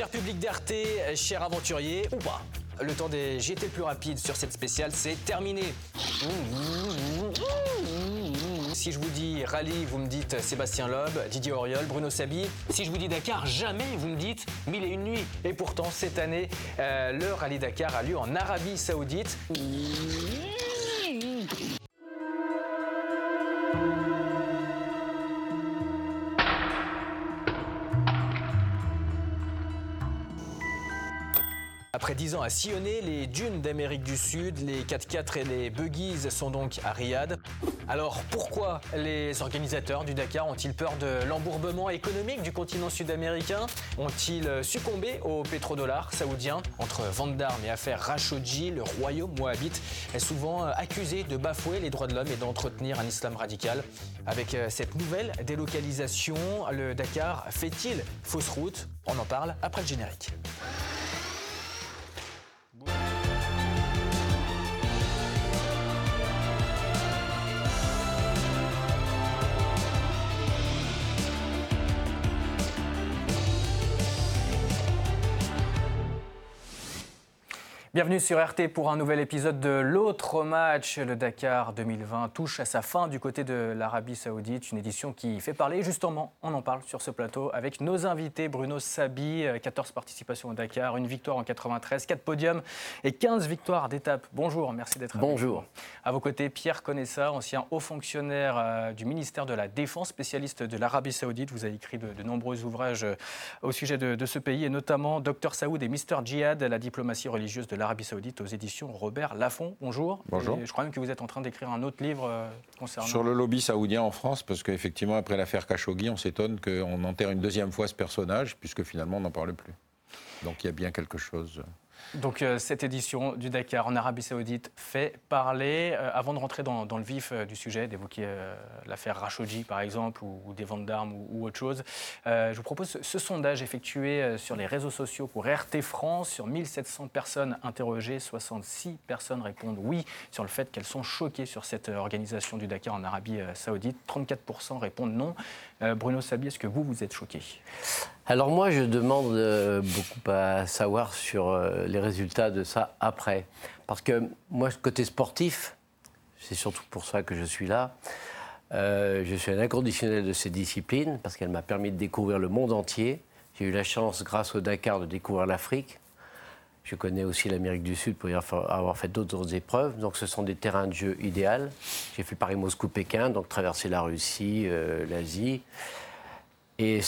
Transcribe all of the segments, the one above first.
Cher public d'RT, cher aventurier, ou pas le temps des GT plus rapides sur cette spéciale, c'est terminé. Si je vous dis rallye, vous me dites Sébastien Loeb, Didier Auriol, Bruno Sabi. Si je vous dis Dakar, jamais vous me dites mille et une nuits. Et pourtant, cette année, euh, le rallye Dakar a lieu en Arabie Saoudite. Après 10 ans à sillonner les dunes d'Amérique du Sud, les 4x4 et les buggies sont donc à Riyad. Alors pourquoi les organisateurs du Dakar ont-ils peur de l'embourbement économique du continent sud-américain? Ont-ils succombé au pétrodollar saoudien? Entre vente d'armes et affaires Rashodi, le royaume moabite est souvent accusé de bafouer les droits de l'homme et d'entretenir un islam radical. Avec cette nouvelle délocalisation, le Dakar fait-il fausse route? On en parle après le générique. Bienvenue sur RT pour un nouvel épisode de l'autre match. Le Dakar 2020 touche à sa fin du côté de l'Arabie Saoudite. Une édition qui fait parler. Justement, on en parle sur ce plateau avec nos invités. Bruno Sabi, 14 participations au Dakar, une victoire en 93, 4 podiums et 15 victoires d'étape. Bonjour, merci d'être avec nous. Bonjour. À vos côtés, Pierre Conessa, ancien haut fonctionnaire euh, du ministère de la Défense, spécialiste de l'Arabie Saoudite. Vous avez écrit de, nombreux ouvrages euh, au sujet de, de, ce pays et notamment Dr Saoud et Mr Djihad, la diplomatie religieuse de l'Arabie Saoudite aux éditions Robert Laffont. Bonjour. Bonjour. je crois même que vous êtes en train d'écrire un autre livre euh, concernant. Sur le lobby saoudien en France, parce qu'effectivement, après l'affaire Khashoggi, on s'étonne qu'on enterre une deuxième fois ce personnage, puisque finalement, on n'en parle plus. Donc il y a bien quelque chose. Donc euh, cette édition du Dakar en Arabie Saoudite fait parler. Euh, avant de rentrer dans, le vif euh, du sujet, d'évoquer l'affaire Rashodi par exemple, ou, des ventes d'armes ou, autre chose, je vous propose ce, sondage effectué sur les réseaux sociaux pour RT France. Sur 1700 personnes interrogées, 66 personnes répondent oui sur le fait qu'elles sont choquées sur cette organisation du Dakar en Arabie Saoudite. 34% répondent non. Bruno Sabi, est-ce que vous, vous êtes choqué? Alors moi, je demande euh, beaucoup à savoir sur euh, les résultats de ça après. Parce que moi, côté sportif, c'est surtout pour ça que je suis là. Euh, je suis un inconditionnel de ces disciplines parce qu'elle m'a permis de découvrir le monde entier. J'ai eu la chance, grâce au Dakar, de découvrir l'Afrique. Je connais aussi l'Amérique du Sud pour y avoir fait d'autres épreuves. Donc ce sont des terrains de jeu idéaux. J'ai fait Paris-Moscou-Pékin, donc traverser la Russie, l'Asie. Et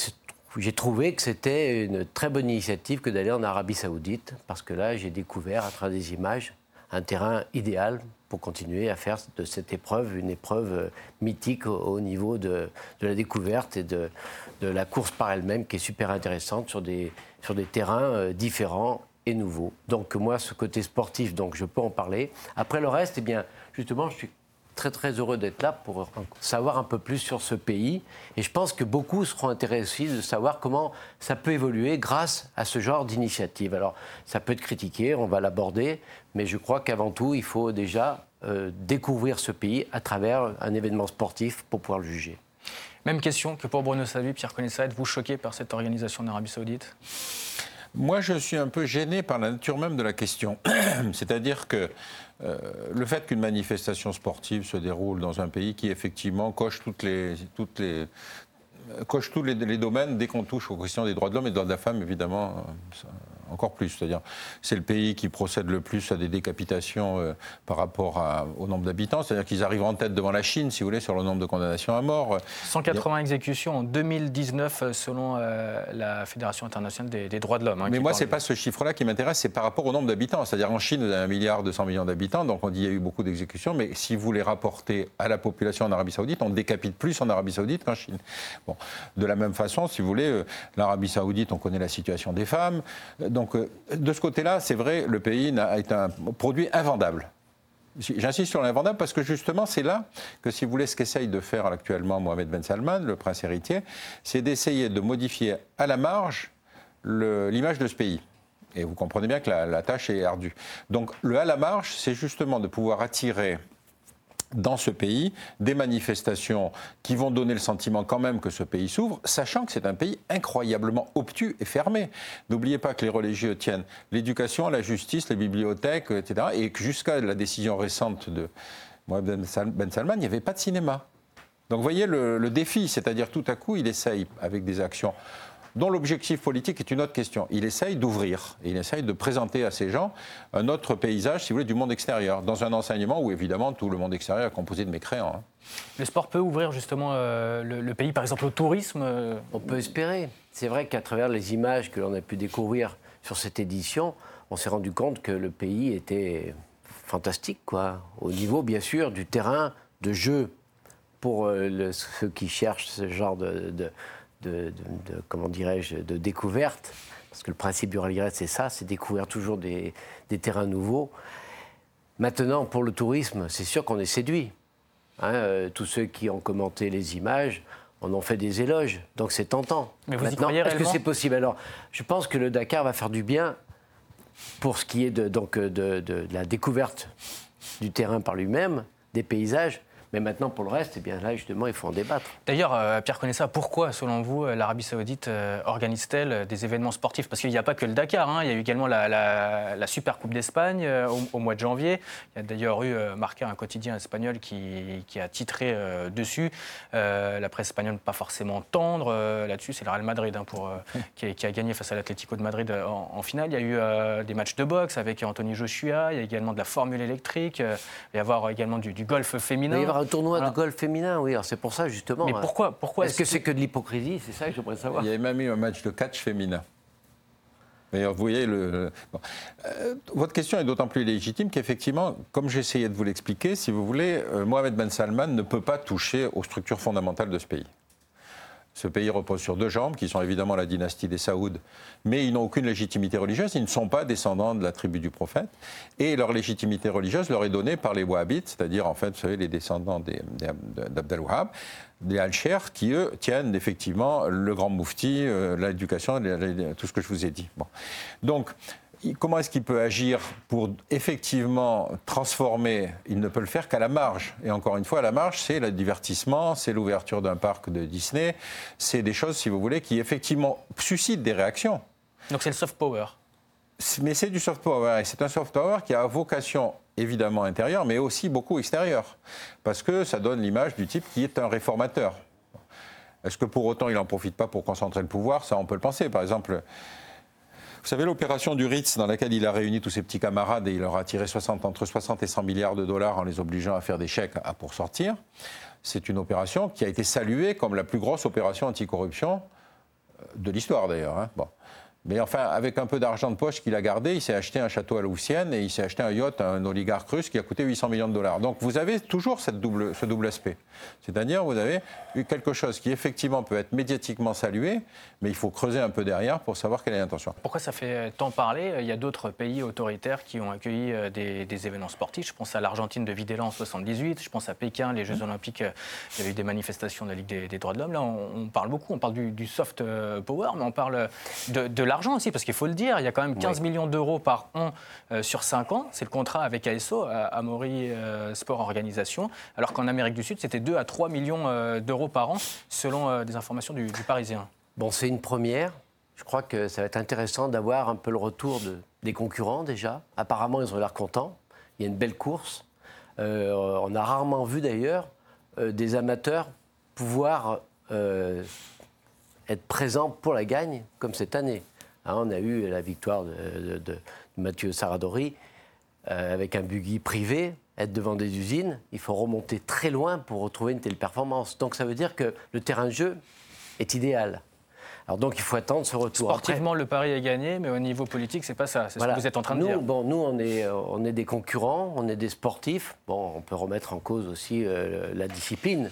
j'ai trouvé que c'était une très bonne initiative que d'aller en Arabie Saoudite, parce que là, j'ai découvert à travers des images un terrain idéal pour continuer à faire de cette épreuve une épreuve euh, mythique au, niveau de, la découverte et de, la course par elle-même, qui est super intéressante sur des, terrains euh, différents et nouveaux. Donc moi, ce côté sportif, donc je peux en parler. Après le reste, eh bien, justement, je suis très très heureux d'être là pour savoir un peu plus sur ce pays. Et je pense que beaucoup seront intéressés de savoir comment ça peut évoluer grâce à ce genre d'initiative. Alors ça peut être critiqué, on va l'aborder, mais je crois qu'avant tout, il faut déjà euh, découvrir ce pays à travers un événement sportif pour pouvoir le juger. Même question que pour Bruno Savi, Pierre Conessa, êtes-vous choqué par cette organisation d'Arabie Saoudite? Moi, je suis un peu gêné par la nature même de la question. C'est-à-dire que euh, le fait qu'une manifestation sportive se déroule dans un pays qui effectivement coche tous les, domaines dès qu'on touche aux questions des droits de l'homme et des droits de la femme, évidemment, euh, encore plus. C'est-à-dire, c'est le pays qui procède le plus à des décapitations euh, par rapport au nombre d'habitants. C'est-à-dire qu'ils arrivent en tête devant la Chine, si vous voulez, sur le nombre de condamnations à mort. 180 exécutions en 2019, euh, selon euh, la Fédération internationale des, droits de l'homme. Hein, Mais moi, c'est pas ce chiffre-là qui m'intéresse, c'est par rapport au nombre d'habitants. C'est-à-dire, en Chine, vous avez un milliard 200 millions d'habitants, donc on dit qu'il y a eu beaucoup d'exécutions. Mais si vous les rapportez à la population en Arabie Saoudite, on décapite plus en Arabie Saoudite qu'en Chine. Bon. De la même façon, si vous voulez, l'Arabie Saoudite, on connaît la situation des femmes. Donc, donc, euh, de ce côté-là, c'est vrai, le pays est un produit invendable. J'insiste sur l'invendable parce que justement, c'est là que, si vous voulez, ce qu'essaye de faire actuellement Mohamed Ben Salman, le prince héritier, c'est d'essayer de modifier à la marge l'image de ce pays. Et vous comprenez bien que la, tâche est ardue. Donc, le à la marge, c'est justement de pouvoir attirer dans ce pays des manifestations qui vont donner le sentiment quand même que ce pays s'ouvre, sachant que c'est un pays incroyablement obtus et fermé. N'oubliez pas que les religieux tiennent l'éducation, la justice, les bibliothèques, etc. Et que jusqu'à la décision récente de Mohamed Ben Salman, il n'y avait pas de cinéma. Donc vous voyez le, le défi, c'est-à-dire tout à coup, il essaye avec des actions dont l'objectif politique est une autre question. Il essaye d'ouvrir, il essaye de présenter à ces gens un autre paysage, si vous voulez, du monde extérieur, dans un enseignement où évidemment tout le monde extérieur est composé de mécréants. Hein. Le sport peut ouvrir justement euh, le, pays, par exemple, au tourisme euh, On peut espérer. C'est vrai qu'à travers les images que l'on a pu découvrir sur cette édition, on s'est rendu compte que le pays était fantastique, quoi. Au niveau, bien sûr, du terrain de jeu pour euh, ceux qui cherchent ce genre de de, comment dirais-je, de découverte, parce que le principe du rallye c'est ça, c'est découvrir toujours des, terrains nouveaux. Maintenant, pour le tourisme, c'est sûr qu'on est séduit. Hein, euh, tous ceux qui ont commenté les images en ont fait des éloges, donc c'est tentant. Mais vous Maintenant, est-ce que c'est possible? Alors, je pense que le Dakar va faire du bien pour ce qui est de, donc, de la découverte du terrain par lui-même, des paysages, mais maintenant, pour le reste, eh bien, là, justement, il faut en débattre. D'ailleurs, euh, Pierre Connaissa, pourquoi, selon vous, euh, l'Arabie Saoudite euh, organise-t-elle des événements sportifs? Parce qu'il n'y a pas que le Dakar. Hein. Il y a eu également la, Super Coupe d'Espagne au, mois de janvier. Il y a d'ailleurs eu marqué un quotidien espagnol qui, a titré dessus. la presse espagnole, pas forcément tendre là-dessus. C'est le Real Madrid hein, pour, qui, a, gagné face à l'Atlético de Madrid en, finale. Il y a eu des matchs de boxe avec Anthony Joshua. Il y a également de la formule électrique. il va y avoir également du, du golf féminin un tournoi de golf féminin, oui. C'est pour ça, justement. Mais pourquoi, pourquoi Est-ce que c'est que de l'hypocrisie C'est ça que j'aimerais savoir. Il y a même eu un match de catch féminin. D'ailleurs, vous voyez, le, euh, votre question est d'autant plus légitime qu'effectivement, comme j'essayais de vous l'expliquer, si vous voulez, euh, Mohamed Ben Salman ne peut pas toucher aux structures fondamentales de ce pays. Ce pays repose sur deux jambes, qui sont évidemment la dynastie des Saouds, mais ils n'ont aucune légitimité religieuse, ils ne sont pas descendants de la tribu du prophète, et leur légitimité religieuse leur est donnée par les Wahhabites, c'est-à-dire en fait, vous savez, les descendants d'Abdel Wahhab, des Al-Sher, qui eux tiennent effectivement le grand moufti, euh, l'éducation, tout ce que je vous ai dit. Bon. Donc, comment est-ce qu'il peut agir pour effectivement transformer? Il ne peut le faire qu'à la marge. Et encore une fois, à la marge, c'est le divertissement, c'est l'ouverture d'un parc de Disney, c'est des choses, si vous voulez, qui effectivement suscitent des réactions. Donc c'est le soft power mais c'est du soft power. Et c'est un soft power qui a vocation évidemment intérieure, mais aussi beaucoup extérieure. Parce que ça donne l'image du type qui est un réformateur. Est-ce que pour autant il n'en profite pas pour concentrer le pouvoir? Ça, on peut le penser. Par exemple, vous savez, l'opération du Ritz, dans laquelle il a réuni tous ses petits camarades et il leur a tiré 60, entre 60 et 100 milliards de dollars en les obligeant à faire des chèques pour sortir, c'est une opération qui a été saluée comme la plus grosse opération anticorruption euh, de l'histoire d'ailleurs. Hein. Mais enfin, avec un peu d'argent de poche qu'il a gardé, il s'est acheté un château à Louvciennes et il s'est acheté un yacht à un oligarque russe qui a coûté 800 millions de dollars. Donc vous avez toujours ce double aspect. C'est-à-dire, vous avez eu quelque chose qui effectivement peut être médiatiquement salué, mais il faut creuser un peu derrière pour savoir quelle est l'intention. Pourquoi ça fait tant parler? Il y a d'autres pays autoritaires qui ont accueilli euh, des, événements sportifs. Je pense à l'Argentine de Videla en 78, je pense à Pékin, les Jeux. Olympiques, euh, il y a eu des manifestations de la Ligue des, droits de l'homme. Là, on, parle beaucoup, on parle du, soft euh, power, mais on parle de, de l'argent aussi, parce qu'il faut le dire, il y a quand même 15 millions d'euros par an euh, sur 5 ans. C'est le contrat avec ASO, Amaury euh, Sport Organisation, alors qu'en Amérique du Sud, c'était 2 à 3 millions euh, d'euros par an, selon des informations du, Parisien. Bon, c'est une première. Je crois que ça va être intéressant d'avoir un peu le retour de, des concurrents déjà. Apparemment, ils ont l'air contents. Il y a une belle course. on a rarement vu d'ailleurs des amateurs pouvoir être présent pour la gagne, comme cette année. Hein, on a eu la victoire de, Mathieu Saradori euh, avec un buggy privé, être devant des usines. Il faut remonter très loin pour retrouver une telle performance. Donc ça veut dire que le terrain de jeu est idéal. Alors donc il faut attendre ce retour. Sportivement, le pari est gagné, mais au niveau politique, c'est pas ça. C'est ce que vous êtes en train de dire. Bon, nous, on est, on est des concurrents, on est des sportifs. Bon, on peut remettre en cause aussi euh, la discipline.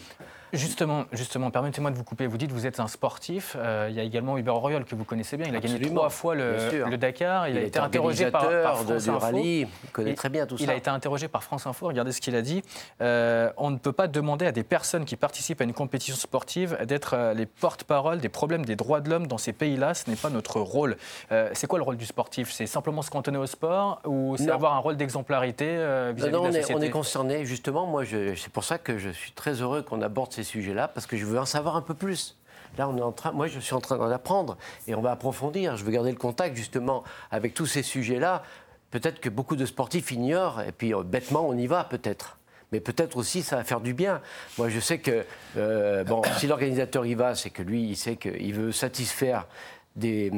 Justement, justement permettez-moi de vous couper. Vous dites que vous êtes un sportif. Euh, il y a également Hubert Auriol que vous connaissez bien. Il a gagné trois fois le, Dakar. Il, a été interrogé par, France Info. Rallye. Il connaît très bien tout ça. Il a été interrogé par France Info. Regardez ce qu'il a dit. Euh, on ne peut pas demander à des personnes qui participent à une compétition sportive d'être euh, les porte-parole des problèmes des droits de l'homme dans ces pays-là. Ce n'est pas notre rôle. c'est quoi le rôle du sportif? C'est simplement se cantonner au sport ou c'est avoir un rôle d'exemplarité vis-à-vis de la société on est concerné. Justement, moi, c'est pour ça que je suis très heureux qu'on aborde ces sujets-là parce que je veux en savoir un peu plus. Là, on est en train, moi, je suis en train d'en apprendre et on va approfondir. Je veux garder le contact justement avec tous ces sujets-là. Peut-être que beaucoup de sportifs ignorent et puis euh, bêtement, on y va peut-être. Mais peut-être aussi, ça va faire du bien. Moi, je sais que euh, bon, si l'organisateur y va, c'est que lui, il sait qu'il veut satisfaire des,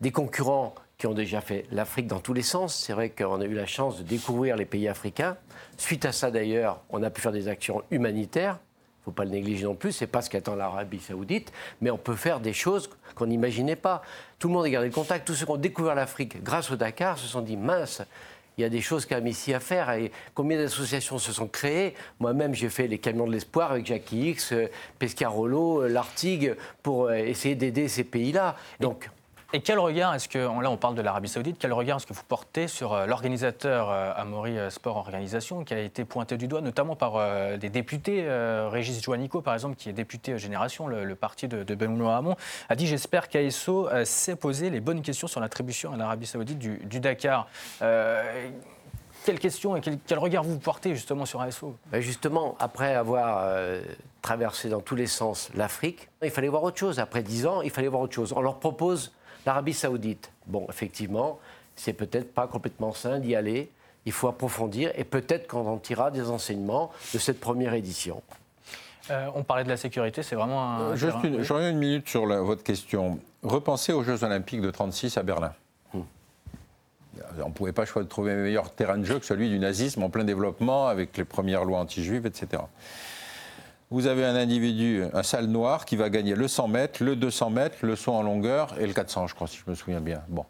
des concurrents qui ont déjà fait l'Afrique dans tous les sens. C'est vrai qu'on a eu la chance de découvrir les pays africains. Suite à ça, d'ailleurs, on a pu faire des actions humanitaires ne faut pas le négliger non plus, c'est pas ce qu'attend l'Arabie saoudite, mais on peut faire des choses qu'on n'imaginait pas. Tout le monde a gardé le contact, tous ceux qui ont découvert l'Afrique grâce au Dakar se sont dit mince, il y a des choses quand même ici à faire. Et combien d'associations se sont créées? Moi-même, j'ai fait les camions de l'espoir avec Jackie X, Pescarolo, l'Artigue, pour euh, essayer d'aider ces pays-là. Donc, et quel regard est-ce que, là on parle de l'Arabie Saoudite, quel regard est-ce que vous portez sur euh, l'organisateur euh, Amaury euh, Sport Organisation qui a été pointé du doigt notamment par des députés, Régis Joannico par exemple, qui est député Génération, le, parti de, de Benoît Hamon, a dit j'espère qu'ASO s'est posé les bonnes questions sur l'attribution à l'Arabie Saoudite du, Dakar. quelle question et quel, regard vous portez justement sur ASO ben, Justement, après avoir traversé dans tous les sens l'Afrique, il fallait voir autre chose. Après dix ans, il fallait voir autre chose. On leur propose L'Arabie saoudite, bon, effectivement, c'est peut-être pas complètement sain d'y aller. Il faut approfondir et peut-être qu'on en tirera des enseignements de cette première édition. Euh, on parlait de la sécurité, c'est vraiment un. Euh, juste une, une minute sur votre question. Repensez aux Jeux Olympiques de 36 à Berlin. Hmm. On ne pouvait pas trouver un meilleur terrain de jeu que celui du nazisme en plein développement, avec les premières lois anti-juives, etc vous avez un individu, un sale noir, qui va gagner le 100 mètres, le 200 mètres, le saut en longueur et le 400, je crois, si je me souviens bien. Bon.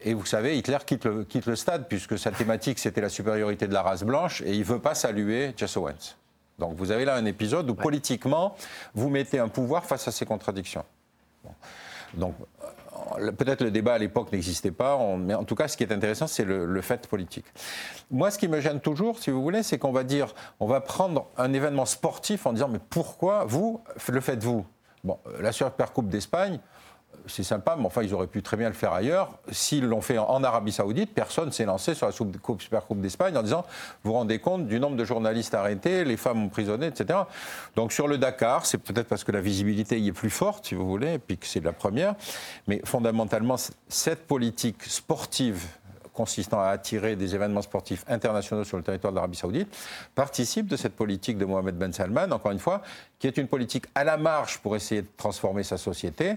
Et vous savez, Hitler quitte le, quitte le stade, puisque sa thématique, c'était la supériorité de la race blanche, et il ne veut pas saluer Jesse Owens. Donc vous avez là un épisode où, politiquement, vous mettez un pouvoir face à ces contradictions. Donc peut-être le débat à l'époque n'existait pas, mais en tout cas, ce qui est intéressant, c'est le, fait politique. Moi, ce qui me gêne toujours, si vous voulez, c'est qu'on va dire, on va prendre un événement sportif en disant, mais pourquoi vous le faites-vous? Bon, la Super Coupe d'Espagne, c'est sympa, mais enfin, ils auraient pu très bien le faire ailleurs. S'ils l'ont fait en Arabie Saoudite, personne s'est lancé sur la Super Coupe d'Espagne en disant Vous vous rendez compte du nombre de journalistes arrêtés, les femmes emprisonnées, etc. Donc, sur le Dakar, c'est peut-être parce que la visibilité y est plus forte, si vous voulez, et puis que c'est la première. Mais fondamentalement, cette politique sportive consistant à attirer des événements sportifs internationaux sur le territoire de l'Arabie saoudite, participe de cette politique de Mohamed Ben Salman, encore une fois, qui est une politique à la marge pour essayer de transformer sa société,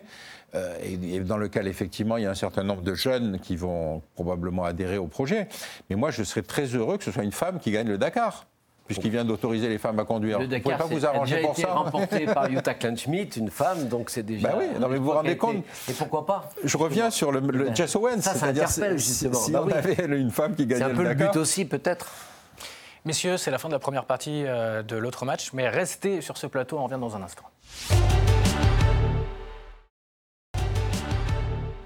euh, et, dans lequel effectivement il y a un certain nombre de jeunes qui vont probablement adhérer au projet. Mais moi, je serais très heureux que ce soit une femme qui gagne le Dakar puisqu'il vient d'autoriser les femmes à conduire. Le Dakar, vous pouvez pas vous arranger pour ça. remporté par Jutta Kleinschmidt, une femme, donc c'est déjà. Bah oui, non, mais vous vous rendez compte. Et pourquoi pas? Je reviens sur le, Jess Owens. Ça, ça interpelle justement. Si, bah on avait une femme qui gagnait le Dakar. C'est un peu le but aussi, peut-être. Messieurs, c'est la fin de la première partie euh, de l'autre match, mais restez sur ce plateau, on revient dans un instant.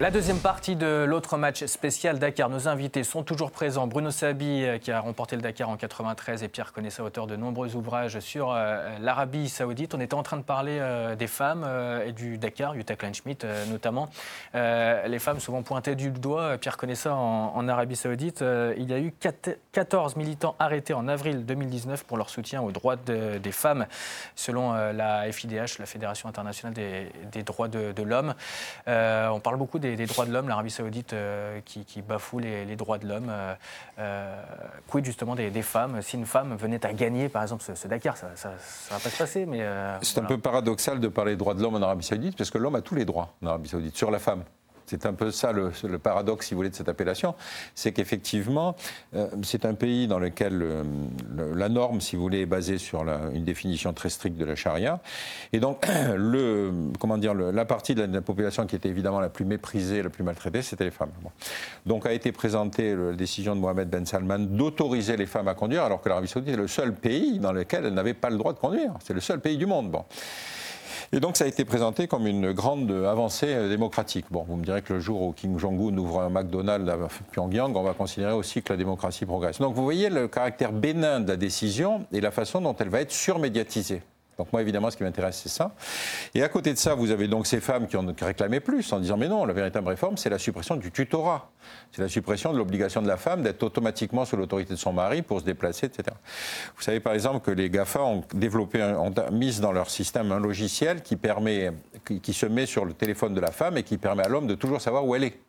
La deuxième partie de l'autre match spécial Dakar, nos invités sont toujours présents. Bruno Sabi, euh, qui a remporté le Dakar en 93, et Pierre Connaissant, auteur de nombreux ouvrages sur euh, l'Arabie Saoudite. On était en train de parler euh, des femmes et du Dakar, Jutta Kleinschmidt notamment. les femmes souvent pointées du doigt. Pierre Connaissant, en, en Arabie Saoudite, il y a eu 14 militants arrêtés en avril 2019 pour leur soutien aux droits des femmes, selon la FIDH, la Fédération internationale des, droits de, de l'homme. on parle beaucoup des, droits de l'homme, l'Arabie saoudite euh, qui, bafoue les, droits de l'homme. Euh, euh, quid justement des, femmes Si une femme venait à gagner, par exemple, ce, Dakar, ça ne va pas se passer. Mais C'est un peu paradoxal de parler des droits de l'homme en Arabie saoudite, parce que l'homme a tous les droits en Arabie saoudite, sur la femme. C'est un peu ça le, paradoxe, si vous voulez, de cette appellation. C'est qu'effectivement, euh, c'est un pays dans lequel euh, la norme, si vous voulez, est basée sur une définition très stricte de la charia. Et donc, le, comment dire, la partie de la, population qui était évidemment la plus méprisée, la plus maltraitée, c'était les femmes. Donc a été présentée la décision de Mohamed Ben Salman d'autoriser les femmes à conduire, alors que l'Arabie Saoudite est le seul pays dans lequel elles n'avaient pas le droit de conduire. C'est le seul pays du monde. Bon. Et donc ça a été présenté comme une grande avancée démocratique. Bon, vous me direz que le jour où Kim Jong-un ouvre un McDonald's à Pyongyang, on va considérer aussi que la démocratie progresse. Donc vous voyez le caractère bénin de la décision et la façon dont elle va être surmédiatisée. Donc moi, évidemment, ce qui m'intéresse, c'est ça. Et à côté de ça, vous avez donc ces femmes qui ont réclamé plus en disant, mais non, la véritable réforme, c'est la suppression du tutorat. C'est la suppression de l'obligation de la femme d'être automatiquement sous l'autorité de son mari pour se déplacer, etc. Vous savez, par exemple, que les GAFA ont mis dans leur système un logiciel qui permet, qui se met sur le téléphone de la femme et qui permet à l'homme de toujours savoir où elle est.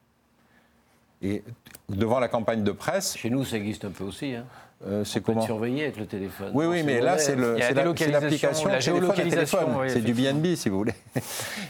Et devant la campagne de presse. Chez nous, ça existe un peu aussi. Hein. Euh, c'est comment surveiller avec le téléphone. Oui, oui, mais là, c'est l'application la, géolocalisation. c'est du BNB, si vous voulez.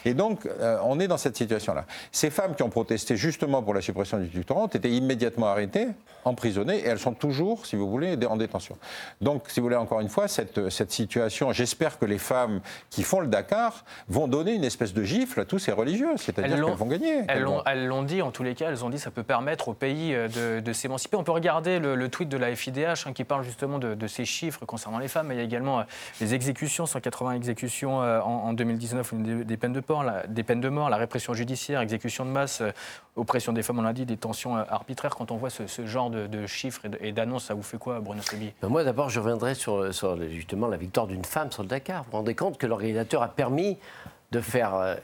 Et donc, euh, on est dans cette situation-là. Ces femmes qui ont protesté justement pour la suppression du tutorat ont été immédiatement arrêtées, emprisonnées, et elles sont toujours, si vous voulez, en détention. Donc, si vous voulez, encore une fois, cette, cette situation, j'espère que les femmes qui font le Dakar vont donner une espèce de gifle à tous ces religieux, c'est-à-dire qu'elles vont gagner. Elles l'ont dit, en tous les cas, elles ont dit que ça peut permettre au pays euh, de, s'émanciper. On peut regarder le, le tweet de la FIDH Hein, qui parle justement de, ces chiffres concernant les femmes. il y a également euh, les exécutions, 180 exécutions euh, en, 2019, des, peines de mort, la, des peines de mort, la répression judiciaire, exécution de masse, euh, oppression des femmes, on l'a dit, des tensions arbitraires. Quand on voit ce, genre de, chiffres et d'annonces, ça vous fait quoi, Bruno Sebi ben, Moi, d'abord, je reviendrai sur, justement la victoire d'une femme sur le Dakar. Vous vous rendez compte que l'organisateur a permis de faire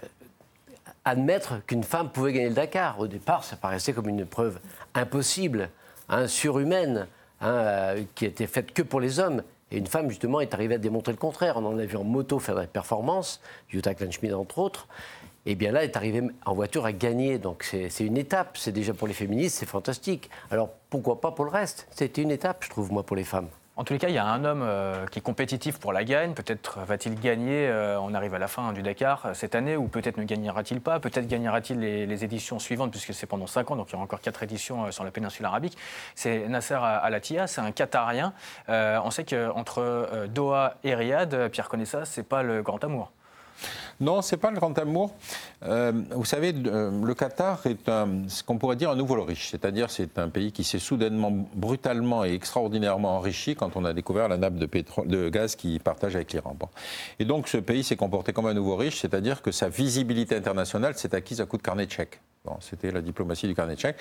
admettre qu'une femme pouvait gagner le Dakar. Au départ, ça paraissait comme une preuve impossible, hein, surhumaine. Hein, euh, qui était faite que pour les hommes. Et une femme, justement, est arrivée à démontrer le contraire. On en a vu en moto faire des performances, Jutta Kleinschmidt entre autres. Et bien là, est arrivée en voiture à gagner. Donc c'est une étape. C'est déjà pour les féministes, c'est fantastique. Alors pourquoi pas pour le reste? C'était une étape, je trouve, moi, pour les femmes. En tous les cas, il y a un homme euh, qui est compétitif pour la gagne. Peut-être va-t-il gagner, euh, on arrive à la fin du Dakar euh, cette année, ou peut-être ne gagnera-t-il pas. Peut-être gagnera-t-il les, éditions suivantes, puisque c'est pendant 5 ans, donc il y aura encore 4 éditions sur la péninsule arabique. C'est Nasser Alatia, c'est un Qatarien. on sait qu'entre Doha et Riyad, Pierre Conessa, c'est pas le grand amour. Non, ce n'est pas le grand amour. Euh, vous savez, euh, le Qatar est ce qu'on pourrait dire un nouveau riche, c'est-à-dire c'est un pays qui s'est soudainement, brutalement et extraordinairement enrichi quand on a découvert la nappe de gaz qu'il partage avec l'Iran. Et donc ce pays s'est comporté comme un nouveau riche, c'est-à-dire que sa visibilité internationale s'est acquise à coup de carnet de chèques. C'était la diplomatie du carnet de.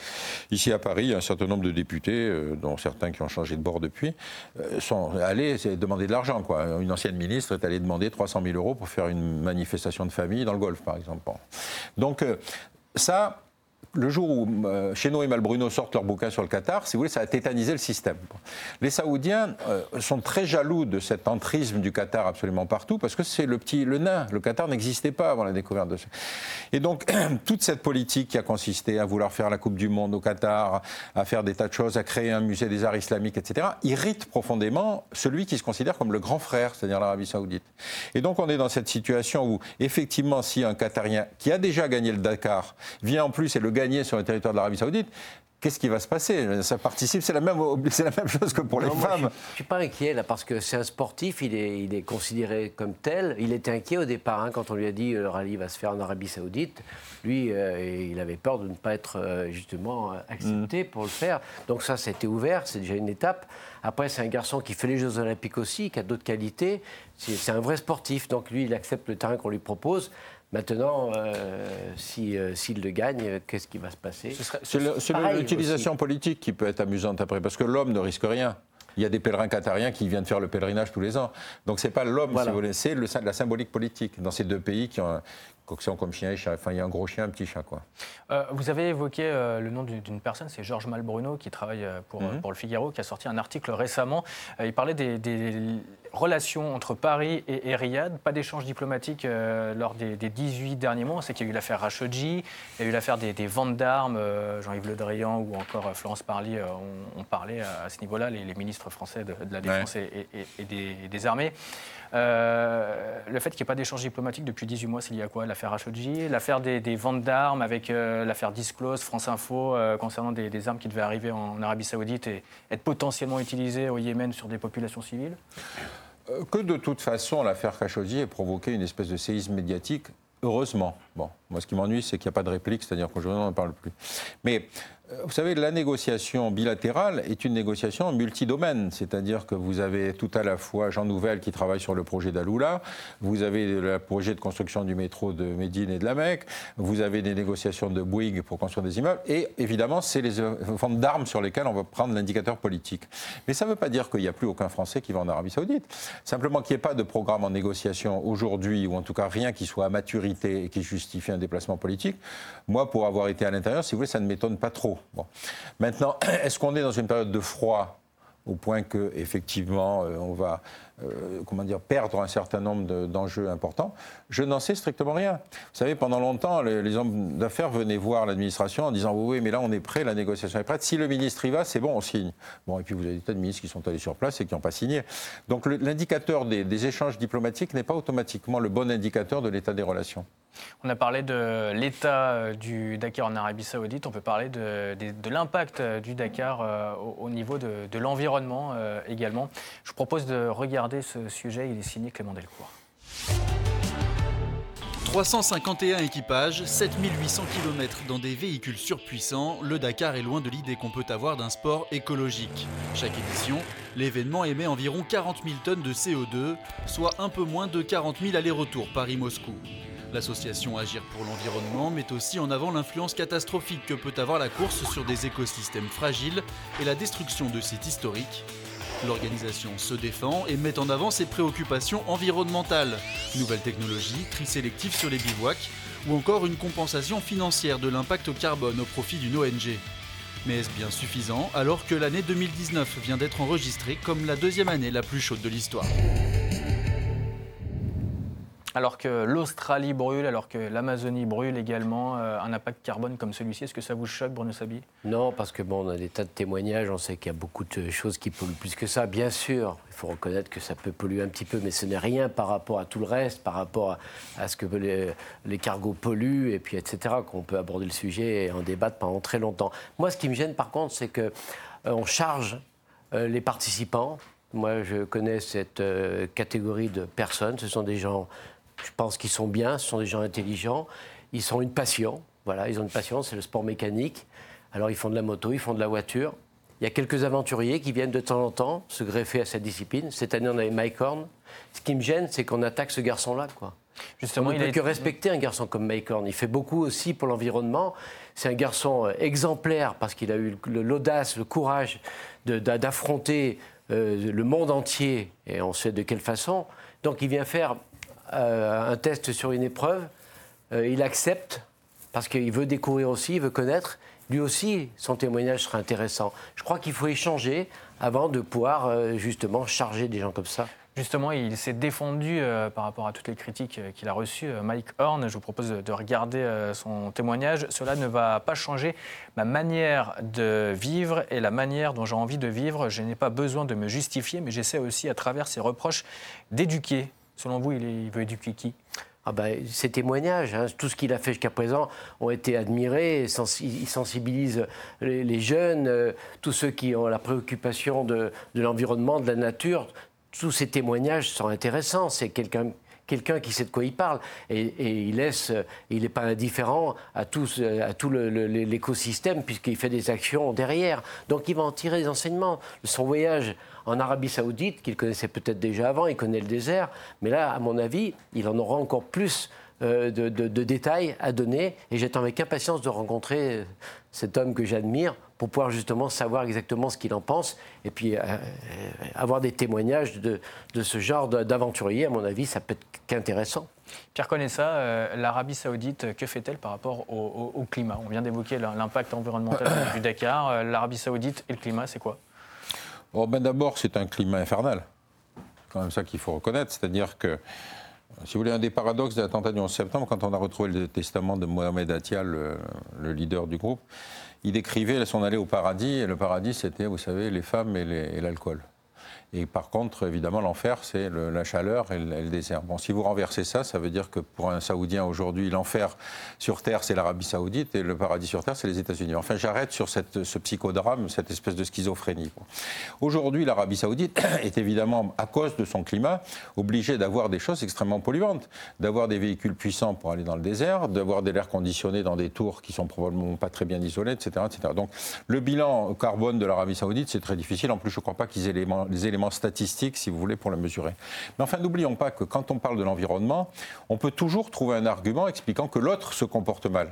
Ici à Paris, un certain nombre de députés, euh, dont certains qui ont changé de bord depuis, sont allés demander de l'argent. Une ancienne ministre est allée demander 300 000 euros pour faire une manifestation de famille dans le Golfe, par exemple. Donc euh, ça, le jour où euh, Cheno et Malbruno sortent leur bouquin sur le Qatar, si vous voulez, ça a tétanisé le système. Les Saoudiens euh, sont très jaloux de cet entrisme du Qatar absolument partout, parce que c'est le petit, le nain. Le Qatar n'existait pas avant la découverte de ce. Et donc, toute cette politique qui a consisté à vouloir faire la Coupe du Monde au Qatar, à faire des tas de choses, à créer un musée des arts islamiques, etc., irrite profondément celui qui se considère comme le grand frère, c'est-à-dire l'Arabie Saoudite. Et donc, on est dans cette situation où, effectivement, si un Qatarien qui a déjà gagné le Dakar vient en plus et le gagner sur le territoire de l'Arabie Saoudite, qu'est-ce qui va se passer? Ça participe, c'est la, même, c'est la même chose que pour les femmes. je ne suis pas inquiet là, parce que c'est un sportif, il est, il est considéré comme tel. Il était inquiet au départ hein, quand on lui a dit euh, le rallye va se faire en Arabie Saoudite. Lui, euh, il avait peur de ne pas être euh, justement accepté mm. pour le faire. Donc ça, c'était ouvert, c'est déjà une étape. Après, c'est un garçon qui fait les Jeux Olympiques aussi, qui a d'autres qualités. C'est un vrai sportif, donc lui, il accepte le terrain qu'on lui propose. Maintenant, euh, euh, s'il le gagne, qu'est-ce qui va se passer C'est l'utilisation politique qui peut être amusante après, parce que l'homme ne risque rien. Il y a des pèlerins qatariens qui viennent faire le pèlerinage tous les ans. Donc ce n'est pas l'homme, si vous voulez, c'est la symbolique politique dans ces deux pays qui ont, comme chien et chat. Enfin, il y a un gros chien, un petit chat, quoi. Euh, vous avez évoqué euh, le nom d'une personne, c'est Georges Malbruno, qui travaille mhm. pour, le Figaro, qui a sorti un article récemment. il parlait des, relations entre Paris et, Riyad, pas d'échange diplomatique lors des, 18 derniers mois. C'est qu'il y a eu l'affaire Rashoggi, il y a eu l'affaire des, ventes d'armes, Jean-Yves Le Drian ou encore Florence Parly ont, parlé à, ce niveau-là, les, ministres français de, la Défense et, des, armées. le fait qu'il n'y ait pas d'échange diplomatique depuis 18 mois, c'est lié à quoi l'affaire Khashoggi, l'affaire des, ventes d'armes avec l'affaire Disclose, France Info, concernant des, armes qui devaient arriver en Arabie Saoudite et être potentiellement utilisées au Yémen sur des populations civiles? Que de toute façon, l'affaire Khashoggi ait provoqué une espèce de séisme médiatique Heureusement. Bon, moi, ce qui m'ennuie, c'est qu'il n'y a pas de réplique, c'est-à-dire qu'aujourd'hui, on n'en parle plus. Mais vous savez, la négociation bilatérale est une négociation multidomaine, c'est-à-dire que vous avez tout à la fois Jean Nouvel qui travaille sur le projet d'Aloula, vous avez le projet de construction du métro de Médine et de la Mecque, vous avez des négociations de Bouygues pour construire des immeubles, et évidemment, c'est les ventes d'armes sur lesquelles on va prendre l'indicateur politique. Mais ça ne veut pas dire qu'il n'y a plus aucun Français qui va en Arabie Saoudite. Simplement qu'il n'y ait pas de programme en négociation aujourd'hui, ou en tout cas rien qui soit à maturité et qui justifie un déplacement politique. Moi, pour avoir été à l'intérieur, si vous voulez, ça ne m'étonne pas trop. Maintenant, est-ce qu'on est dans une période de froid au point que effectivement euh, on va euh, comment dire, perdre un certain nombre d'enjeux importants, je n'en sais strictement rien. Vous savez, pendant longtemps, les, hommes d'affaires venaient voir l'administration en disant oui, mais là on est prêt, la négociation est prête. Si le ministre y va, c'est bon, on signe. Bon, et puis vous avez des tas de ministres qui sont allés sur place et qui n'ont pas signé. Donc l'indicateur des échanges diplomatiques n'est pas automatiquement le bon indicateur de l'état des relations. On a parlé de l'état euh, du Dakar en Arabie Saoudite, on peut parler de, l'impact euh, du Dakar au, niveau de, l'environnement également. Je vous propose de regarder ce sujet, il est signé Clément Delcourt. 351 équipages, 7800 km dans des véhicules surpuissants, le Dakar est loin de l'idée qu'on peut avoir d'un sport écologique. Chaque édition, l'événement émet environ 40 000 tonnes de CO2, soit un peu moins de 40 000 allers-retours Paris-Moscou. L'association Agir pour l'environnement met aussi en avant l'influence catastrophique que peut avoir la course sur des écosystèmes fragiles et la destruction de sites historiques. L'organisation se défend et met en avant ses préoccupations environnementales, nouvelles technologies, tri sélectif sur les bivouacs ou encore une compensation financière de l'impact carbone au profit d'une ONG. Mais est-ce bien suffisant alors que l'année 2019 vient d'être enregistrée comme la deuxième année la plus chaude de l'histoire? Alors que l'Australie brûle, alors que l'Amazonie brûle également, euh, un impact carbone comme celui-ci, est-ce que ça vous choque, Bruno Sabi Non, parce que bon, on a des tas de témoignages, on sait qu'il y a beaucoup de choses qui polluent plus que ça. Bien sûr, il faut reconnaître que ça peut polluer un petit peu, mais ce n'est rien par rapport à tout le reste, par rapport à, ce que les, cargos polluent, et puis etc., qu'on peut aborder le sujet et en débattre pendant très longtemps. Moi, ce qui me gêne, par contre, c'est qu'on euh, charge euh, les participants moi, je connais cette catégorie de personnes. Ce sont des gens je pense qu'ils sont bien, ce sont des gens intelligents. Ils sont une passion. Voilà, ils ont une passion, c'est le sport mécanique. Alors ils font de la moto, ils font de la voiture. Il y a quelques aventuriers qui viennent de temps en temps se greffer à cette discipline. Cette année, on avait Mike Horn. Ce qui me gêne, c'est qu'on attaque ce garçon-là. Quoi. Justement, on ne peut que respecter un garçon comme Mike Horn. Il fait beaucoup aussi pour l'environnement. C'est un garçon euh, exemplaire parce qu'il a eu l'audace, le courage d'affronter euh, le monde entier, et on sait de quelle façon. Donc il vient faire un test sur une épreuve, euh, il accepte parce qu'il veut découvrir aussi, il veut connaître. Lui aussi, son témoignage sera intéressant. Je crois qu'il faut échanger avant de pouvoir euh, justement charger des gens comme ça. Justement, il s'est défendu par rapport à toutes les critiques qu'il a reçues. Mike Horn, je vous propose de regarder son témoignage. Cela ne va pas changer ma manière de vivre et la manière dont j'ai envie de vivre. Je n'ai pas besoin de me justifier, mais j'essaie aussi, à travers ses reproches, d'éduquer Selon vous, il, veut éduquer qui? Ah ben, ces témoignages, hein, tout ce qu'il a fait jusqu'à présent ont été admirés. Il sensibilise les, jeunes, euh, tous ceux qui ont la préoccupation de, l'environnement, de la nature. Tous ces témoignages sont intéressants. C'est quelqu'un quelqu'un qui sait de quoi il parle. Et, il n'est pas indifférent à tout, à tout l'écosystème puisqu'il fait des actions derrière. Donc il va en tirer des enseignements. Son voyage en Arabie Saoudite, qu'il connaissait peut-être déjà avant, il connaît le désert, mais là, à mon avis, il en aura encore plus euh, de, détails à donner. Et j'attends avec impatience de rencontrer euh, cet homme que j'admire pour pouvoir justement savoir exactement ce qu'il en pense et puis euh, avoir des témoignages de, ce genre d'aventurier. À mon avis, ça peut être qu'intéressant. Pierre Conessa, l'Arabie Saoudite, que fait-elle par rapport au, climat? On vient d'évoquer l'impact environnemental du Dakar. L'Arabie Saoudite et le climat, c'est quoi? Oh ben D'abord, c'est un climat infernal. C'est quand même ça qu'il faut reconnaître. C'est-à-dire que si vous voulez, un des paradoxes de l'attentat du 11 septembre, quand on a retrouvé le testament de Mohamed Attia, le, leader du groupe, il décrivait son allée au paradis, et le paradis, c'était, vous savez, les femmes et l'alcool. Et par contre, évidemment, l'enfer, c'est la chaleur et le, désert. Bon, si vous renversez ça, ça veut dire que pour un Saoudien aujourd'hui, l'enfer sur Terre, c'est l'Arabie Saoudite et le paradis sur Terre, c'est les États-Unis. Enfin, j'arrête sur ce psychodrame, cette espèce de schizophrénie. Aujourd'hui, l'Arabie Saoudite est évidemment, à cause de son climat, obligée d'avoir des choses extrêmement polluantes, d'avoir des véhicules puissants pour aller dans le désert, d'avoir de l'air conditionné dans des tours qui sont probablement pas très bien isolées, etc., etc. Donc, le bilan carbone de l'Arabie Saoudite, c'est très difficile. En plus, je ne crois pas qu'ils aient les éléments statistiques, si vous voulez, pour le mesurer. Mais enfin, n'oublions pas que quand on parle de l'environnement, on peut toujours trouver un argument expliquant que l'autre se comporte mal.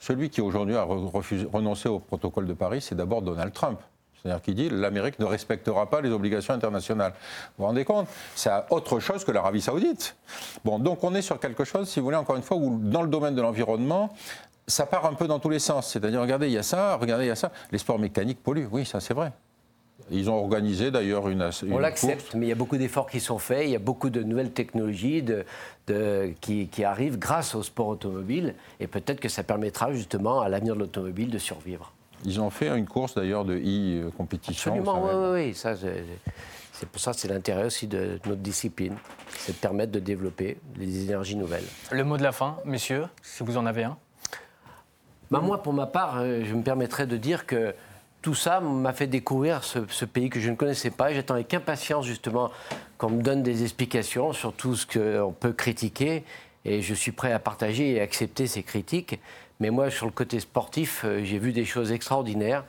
Celui qui aujourd'hui a renoncé au protocole de Paris, c'est d'abord Donald Trump. C'est-à-dire qu'il dit l'Amérique ne respectera pas les obligations internationales. Vous vous rendez compte? C'est autre chose que l'Arabie saoudite. Bon, donc on est sur quelque chose, si vous voulez, encore une fois, où dans le domaine de l'environnement, ça part un peu dans tous les sens. C'est-à-dire, regardez, il y a ça, regardez, il y a ça. Les sports mécaniques polluent, oui, ça c'est vrai. Ils ont organisé d'ailleurs une, une, On l'accepte, mais il y a beaucoup d'efforts qui sont faits, il y a beaucoup de nouvelles technologies de, qui, qui, arrivent grâce au sport automobile, et peut-être que ça permettra justement à l'avenir de l'automobile de survivre. Ils ont fait une course d'ailleurs de e-compétition. Absolument, oui, oui, ça, c'est pour ça que c'est l'intérêt aussi de notre discipline, c'est de permettre de développer les énergies nouvelles. Le mot de la fin, messieurs, si vous en avez un bah, Moi, pour ma part, euh, je me permettrais de dire que tout ça m'a fait découvrir ce, pays que je ne connaissais pas. J'attends avec impatience justement qu'on me donne des explications sur tout ce qu'on peut critiquer. Et je suis prêt à partager et accepter ces critiques. Mais moi, sur le côté sportif, euh, j'ai vu des choses extraordinaires.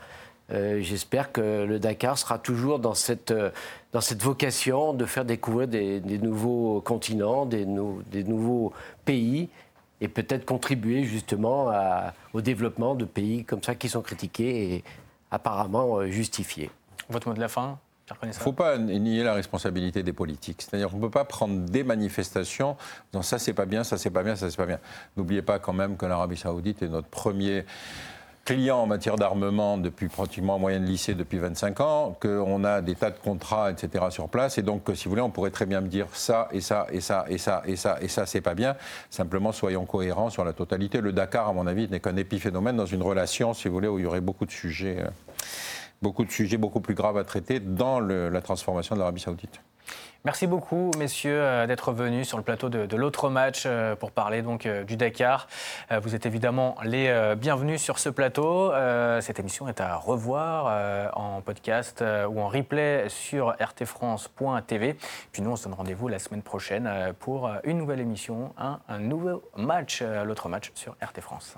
Euh, j'espère que le Dakar sera toujours dans cette, euh, dans cette vocation de faire découvrir des, nouveaux continents, des, nouveaux pays, et peut-être contribuer justement au développement de pays comme ça qui sont critiqués apparemment justifiés. Votre mot de la fin il ne faut pas nier la responsabilité des politiques. C'est-à-dire qu'on ne peut pas prendre des manifestations en disant ça c'est pas bien, ça c'est pas bien, ça c'est pas bien. N'oubliez pas quand même que l'Arabie Saoudite est notre premier client en matière d'armement depuis pratiquement en moyenne lycée depuis 25 ans, qu'on a des tas de contrats, etc. sur place, et donc, si vous voulez, on pourrait très bien me dire ça et ça et ça et ça et ça et ça, c'est pas bien. Simplement, soyons cohérents sur la totalité. Le Dakar, à mon avis, n'est qu'un épiphénomène dans une relation, si vous voulez, où il y aurait beaucoup de sujets. Euh, beaucoup de sujets beaucoup plus graves à traiter dans la transformation de l'Arabie saoudite. Merci beaucoup, messieurs, euh, d'être venus sur le plateau de, l'autre match euh, pour parler donc euh, du Dakar. Vous êtes évidemment les bienvenus sur ce plateau. Cette émission est à revoir en podcast ou en replay sur rtfrance.tv. Puis nous, on se donne rendez-vous la semaine prochaine pour une nouvelle émission, un, un nouveau match, l'autre match sur RT France.